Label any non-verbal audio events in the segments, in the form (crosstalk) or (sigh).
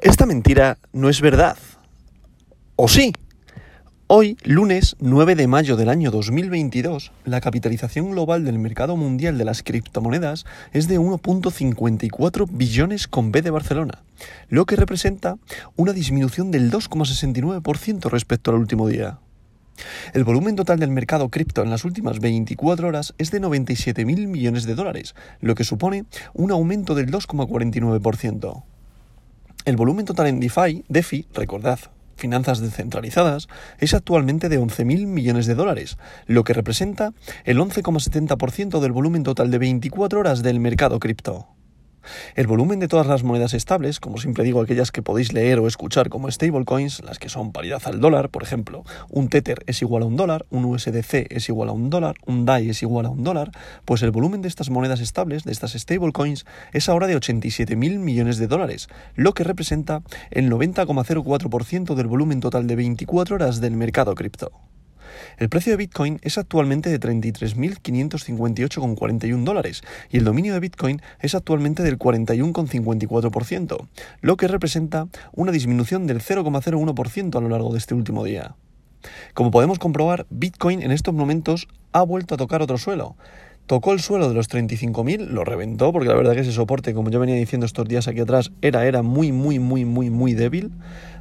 Esta mentira no es verdad. ¿O sí? Hoy, lunes 9 de mayo del año 2022, la capitalización global del mercado mundial de las criptomonedas es de 1.54 billones con B de Barcelona, lo que representa una disminución del 2,69% respecto al último día. El volumen total del mercado cripto en las últimas 24 horas es de 97.000 millones de dólares, lo que supone un aumento del 2,49%. El volumen total en DeFi, DeFi, recordad, finanzas descentralizadas, es actualmente de 11.000 millones de dólares, lo que representa el 11,70% del volumen total de 24 horas del mercado cripto. El volumen de todas las monedas estables, como siempre digo, aquellas que podéis leer o escuchar como stablecoins, las que son paridad al dólar, por ejemplo, un Tether es igual a un dólar, un USDC es igual a un dólar, un DAI es igual a un dólar, pues el volumen de estas monedas estables, de estas stablecoins, es ahora de 87.000 millones de dólares, lo que representa el 90,04% del volumen total de 24 horas del mercado cripto. El precio de Bitcoin es actualmente de 33.558,41 dólares y el dominio de Bitcoin es actualmente del 41,54%, lo que representa una disminución del 0,01% a lo largo de este último día. Como podemos comprobar, Bitcoin en estos momentos ha vuelto a tocar otro suelo tocó el suelo de los 35.000, lo reventó, porque la verdad que ese soporte, como yo venía diciendo estos días aquí atrás, era, era muy, muy, muy, muy, muy débil.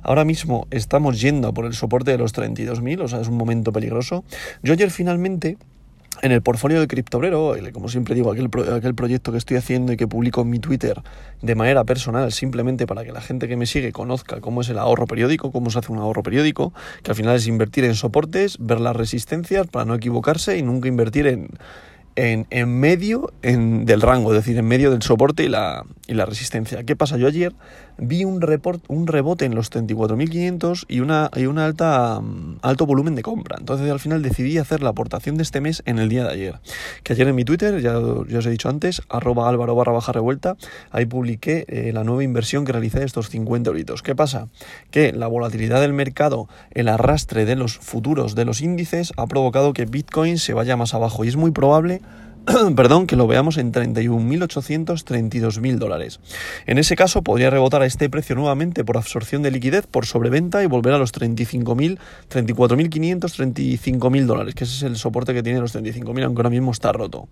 Ahora mismo estamos yendo por el soporte de los 32.000, o sea, es un momento peligroso. Yo ayer finalmente... En el portfolio de Criptobrero, como siempre digo, aquel, aquel proyecto que estoy haciendo y que publico en mi Twitter de manera personal, simplemente para que la gente que me sigue conozca cómo es el ahorro periódico, cómo se hace un ahorro periódico, que al final es invertir en soportes, ver las resistencias para no equivocarse y nunca invertir en, en, en medio en, del rango, es decir, en medio del soporte y la, y la resistencia. ¿Qué pasa? Yo ayer vi un, report, un rebote en los 34.500 y, una, y un alta, mm, alto volumen de compra. Entonces al final decidí hacer la aportación de este mes en el día de ayer. Que ayer en mi Twitter, ya, os he dicho antes, arroba álvaro barra baja revuelta, ahí publiqué eh, la nueva inversión que realicé de estos 50 euritos. ¿Qué pasa? Que la volatilidad del mercado, el arrastre de los futuros de los índices ha provocado que Bitcoin se vaya más abajo y es muy probable (clears throat) perdón, que lo veamos en 31.800, 32.000 dólares. En ese caso podría rebotar a este precio nuevamente por absorción de liquidez, por sobreventa y volver a los 35.000, 34.500, 35.000 dólares, que ese es el soporte que tiene los 35.000, aunque ahora mismo está roto.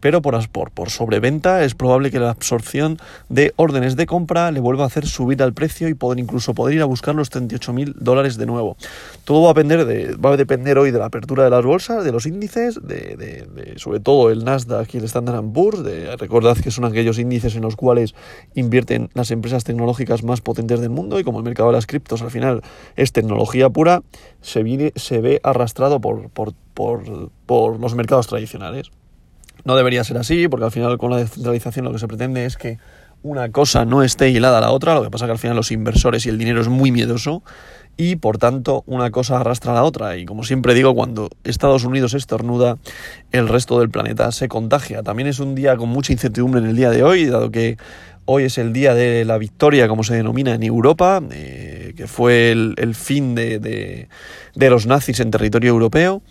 Pero por, por, por sobreventa es probable que la absorción de órdenes de compra le vuelva a hacer subir al precio y poder incluso poder ir a buscar los 38.000 dólares de nuevo. Todo va a depender, hoy de la apertura de las bolsas, de los índices, de, sobre todo el NAS de aquí el Standard Poor's. De, recordad que son aquellos índices en los cuales invierten las empresas tecnológicas más potentes del mundo y como el mercado de las criptos al final es tecnología pura, se, viene, se ve arrastrado por, por, por, por los mercados tradicionales. No debería ser así, porque al final con la descentralización lo que se pretende es que una cosa no esté hilada a la otra, lo que pasa que al final los inversores y el dinero es muy miedoso y por tanto una cosa arrastra a la otra y como siempre digo cuando Estados Unidos estornuda el resto del planeta se contagia. También es un día con mucha incertidumbre en el día de hoy dado que hoy es el día de la victoria como se denomina en Europa eh, que fue el, fin de, de los nazis en territorio europeo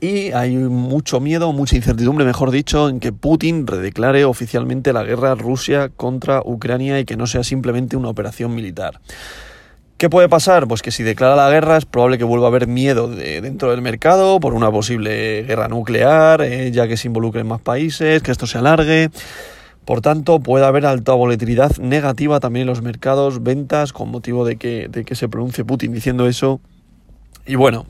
y hay mucho miedo, mucha incertidumbre, mejor dicho, en que Putin redeclare oficialmente la guerra Rusia contra Ucrania y que no sea simplemente una operación militar. ¿Qué puede pasar? Pues que si declara la guerra es probable que vuelva a haber miedo de, dentro del mercado por una posible guerra nuclear, eh, ya que se involucren más países, que esto se alargue. Por tanto, puede haber alta volatilidad negativa también en los mercados, ventas, con motivo de que, de que se pronuncie Putin diciendo eso. Y bueno,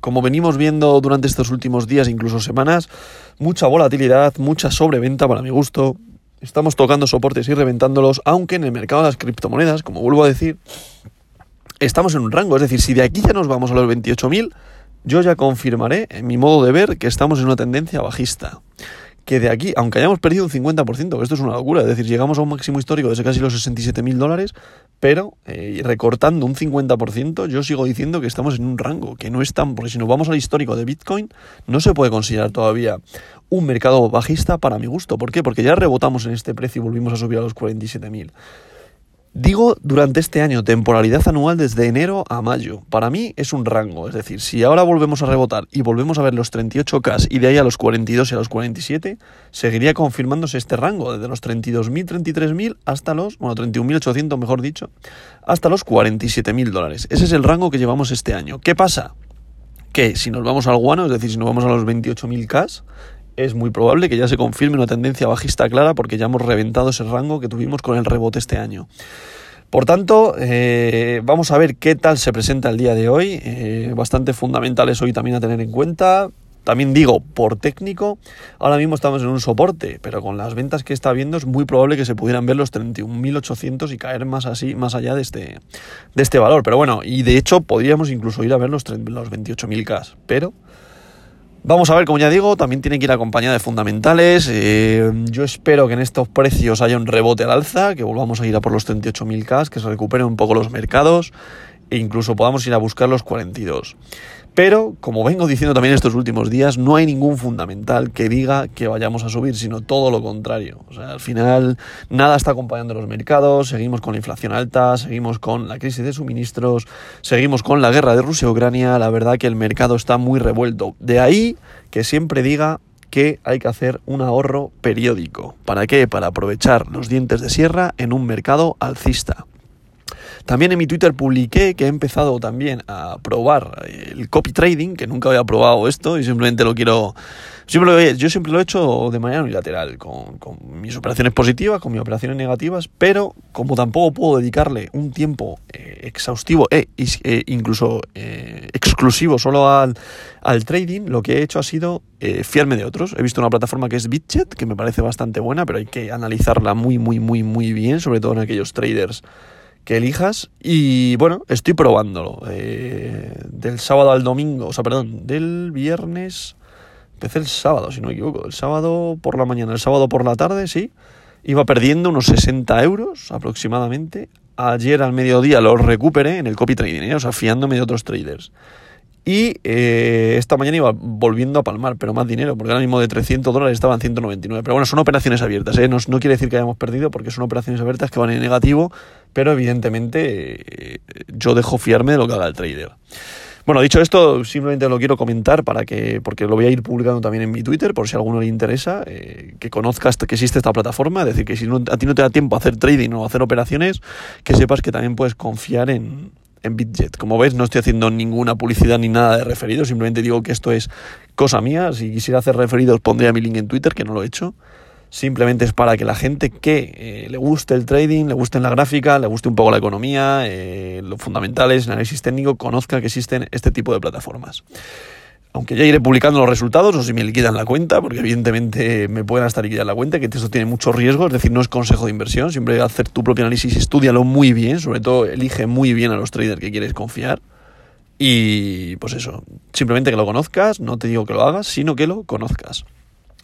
como venimos viendo durante estos últimos días, incluso semanas, mucha volatilidad, mucha sobreventa para mi gusto. Estamos tocando soportes y reventándolos, aunque en el mercado de las criptomonedas, como vuelvo a decir, estamos en un rango. Es decir, si de aquí ya nos vamos a los 28.000, yo ya confirmaré, en mi modo de ver, que estamos en una tendencia bajista. Que de aquí, aunque hayamos perdido un 50%, que esto es una locura, es decir, llegamos a un máximo histórico de casi los 67.000 dólares, pero eh, recortando un 50%, yo sigo diciendo que estamos en un rango, que no es tan, porque si nos vamos al histórico de Bitcoin, no se puede considerar todavía un mercado bajista para mi gusto. ¿Por qué? Porque ya rebotamos en este precio y volvimos a subir a los 47.000. Digo durante este año, temporalidad anual desde enero a mayo. Para mí es un rango, es decir, si ahora volvemos a rebotar y volvemos a ver los 38K y de ahí a los 42 y a los 47, seguiría confirmándose este rango, desde los 32.000, 33.000 hasta los, bueno, 31.800 mejor dicho, hasta los 47.000 dólares. Ese es el rango que llevamos este año. ¿Qué pasa? Que si nos vamos al guano, es decir, si nos vamos a los 28.000K, es muy probable que ya se confirme una tendencia bajista clara porque ya hemos reventado ese rango que tuvimos con el rebote este año. Por tanto, eh, vamos a ver qué tal se presenta el día de hoy. Eh, bastante fundamentales hoy también a tener en cuenta. También digo, por técnico, ahora mismo estamos en un soporte, pero con las ventas que está viendo es muy probable que se pudieran ver los 31.800 y caer más así, más allá de este, de este valor. Pero bueno, y de hecho podríamos incluso ir a ver los, los 28.000K, pero Vamos a ver, como ya digo, también tiene que ir acompañada de fundamentales. Eh, yo espero que en estos precios haya un rebote al alza, que volvamos a ir a por los 38.000K, que se recuperen un poco los mercados e incluso podamos ir a buscar los 42. Pero, como vengo diciendo también estos últimos días, no hay ningún fundamental que diga que vayamos a subir, sino todo lo contrario. O sea, al final nada está acompañando los mercados, seguimos con la inflación alta, seguimos con la crisis de suministros, seguimos con la guerra de Rusia-Ucrania, la verdad que el mercado está muy revuelto. De ahí que siempre diga que hay que hacer un ahorro periódico. ¿Para qué? Para aprovechar los dientes de sierra en un mercado alcista. También en mi Twitter publiqué que he empezado también a probar el copy trading, que nunca había probado esto y simplemente lo quiero... Siempre yo siempre lo he hecho de manera unilateral, con, mis operaciones positivas, con mis operaciones negativas, pero como tampoco puedo dedicarle un tiempo eh, exhaustivo e incluso eh, exclusivo solo al, trading, lo que he hecho ha sido fiarme de otros. He visto una plataforma que es BitChat, que me parece bastante buena, pero hay que analizarla muy, muy, muy, muy bien, sobre todo en aquellos traders que elijas. Y bueno, estoy probándolo. Eh, del sábado al domingo, o sea, perdón, del viernes. Empecé el sábado, si no me equivoco. El sábado por la mañana, el sábado por la tarde, sí. Iba perdiendo unos 60 euros aproximadamente. Ayer al mediodía lo recuperé en el copy trading, ¿eh? o sea, fiándome de otros traders. Y eh, esta mañana iba volviendo a palmar, pero más dinero, porque ahora mismo de 300 dólares estaban 199. Pero bueno, son operaciones abiertas, ¿eh? no, quiere decir que hayamos perdido, porque son operaciones abiertas que van en negativo, pero evidentemente eh, yo dejo fiarme de lo que haga el trader. Bueno, dicho esto, simplemente lo quiero comentar para que, porque lo voy a ir publicando también en mi Twitter, por si a alguno le interesa, que conozcas que existe esta plataforma, es decir, que si a ti no te da tiempo a hacer trading o hacer operaciones, que sepas que también puedes confiar en, en BitJet. Como ves, no estoy haciendo ninguna publicidad ni nada de referidos, simplemente digo que esto es cosa mía. Si quisiera hacer referidos, pondría mi link en Twitter, que no lo he hecho. Simplemente es para que la gente que eh, le guste el trading, le guste la gráfica, le guste un poco la economía, eh, los fundamentales, el análisis técnico, conozca que existen este tipo de plataformas aunque ya iré publicando los resultados o si me liquidan la cuenta, porque evidentemente me pueden hasta liquidar la cuenta, que esto tiene mucho riesgo, es decir, no es consejo de inversión, siempre hacer tu propio análisis, estudialo muy bien, sobre todo elige muy bien a los traders que quieres confiar. Y pues eso, simplemente que lo conozcas, no te digo que lo hagas, sino que lo conozcas.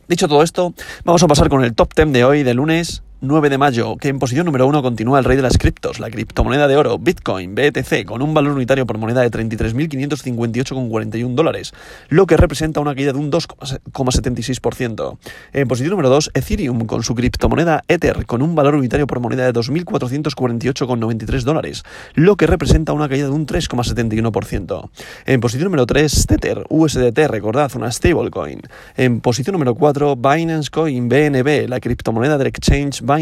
Dicho todo esto, vamos a pasar con el top 10 de hoy, de lunes 9 de mayo, que en posición número 1 continúa el rey de las criptos, la criptomoneda de oro, Bitcoin, BTC, con un valor unitario por moneda de 33.558,41 dólares, lo que representa una caída de un 2,76%. En posición número 2, Ethereum, con su criptomoneda Ether, con un valor unitario por moneda de 2.448,93 dólares, lo que representa una caída de un 3,71%. En posición número 3, Tether, USDT, recordad, una stablecoin. En posición número 4, Binance Coin, BNB, la criptomoneda del exchange Binance,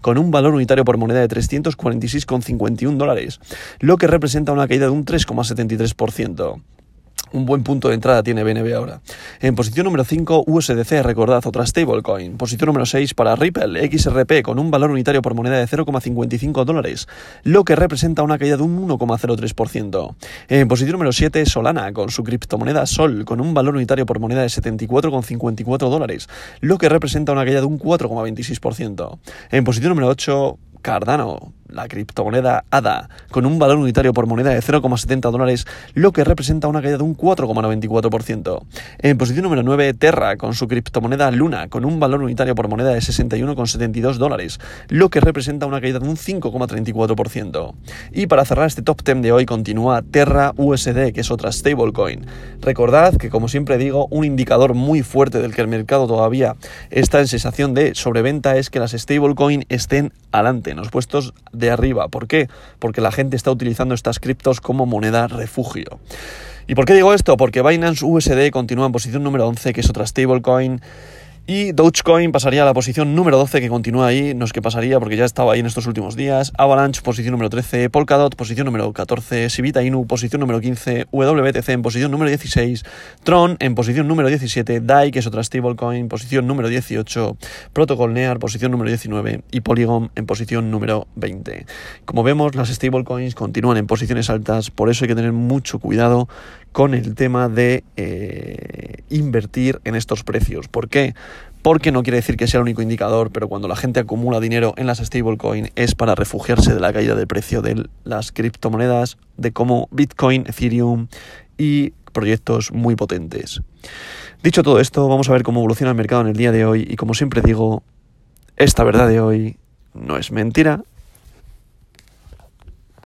con un valor unitario por moneda de 346,51 dólares, lo que representa una caída de un 3,73% un buen punto de entrada tiene BNB ahora. En posición número 5, USDC, recordad, otra stablecoin. Posición número 6 para Ripple, XRP, con un valor unitario por moneda de 0,55 dólares, lo que representa una caída de un 1,03%. En posición número 7, Solana, con su criptomoneda Sol, con un valor unitario por moneda de 74,54 dólares, lo que representa una caída de un 4,26%. En posición número 8, Cardano, la criptomoneda ADA, con un valor unitario por moneda de 0,70 dólares, lo que representa una caída de un 4,94%. En posición número 9, Terra, con su criptomoneda Luna, con un valor unitario por moneda de 61,72 dólares, lo que representa una caída de un 5,34%. Y para cerrar este top 10 de hoy continúa Terra USD, que es otra stablecoin. Recordad que, como siempre digo, un indicador muy fuerte del que el mercado todavía está en sensación de sobreventa es que las stablecoin estén adelante, en los puestos de arriba. ¿Por qué? Porque la gente está utilizando estas criptos como moneda refugio. ¿Y por qué digo esto? Porque Binance USD continúa en posición número 11, que es otra stablecoin y Dogecoin pasaría a la posición número 12, que continúa ahí, no es que pasaría porque ya estaba ahí en estos últimos días. Avalanche, posición número 13. Polkadot, posición número 14. Sivita Inu, posición número 15. WBTC en posición número 16. Tron en posición número 17. DAI, que es otra stablecoin, posición número 18. Protocol Near, posición número 19. Y Polygon en posición número 20. Como vemos, las stablecoins continúan en posiciones altas, por eso hay que tener mucho cuidado con el tema de eh, invertir en estos precios. ¿Por qué? Porque no quiere decir que sea el único indicador, pero cuando la gente acumula dinero en las stablecoin es para refugiarse de la caída del precio de las criptomonedas, de como Bitcoin, Ethereum y proyectos muy potentes. Dicho todo esto, vamos a ver cómo evoluciona el mercado en el día de hoy y como siempre digo, esta verdad de hoy no es mentira,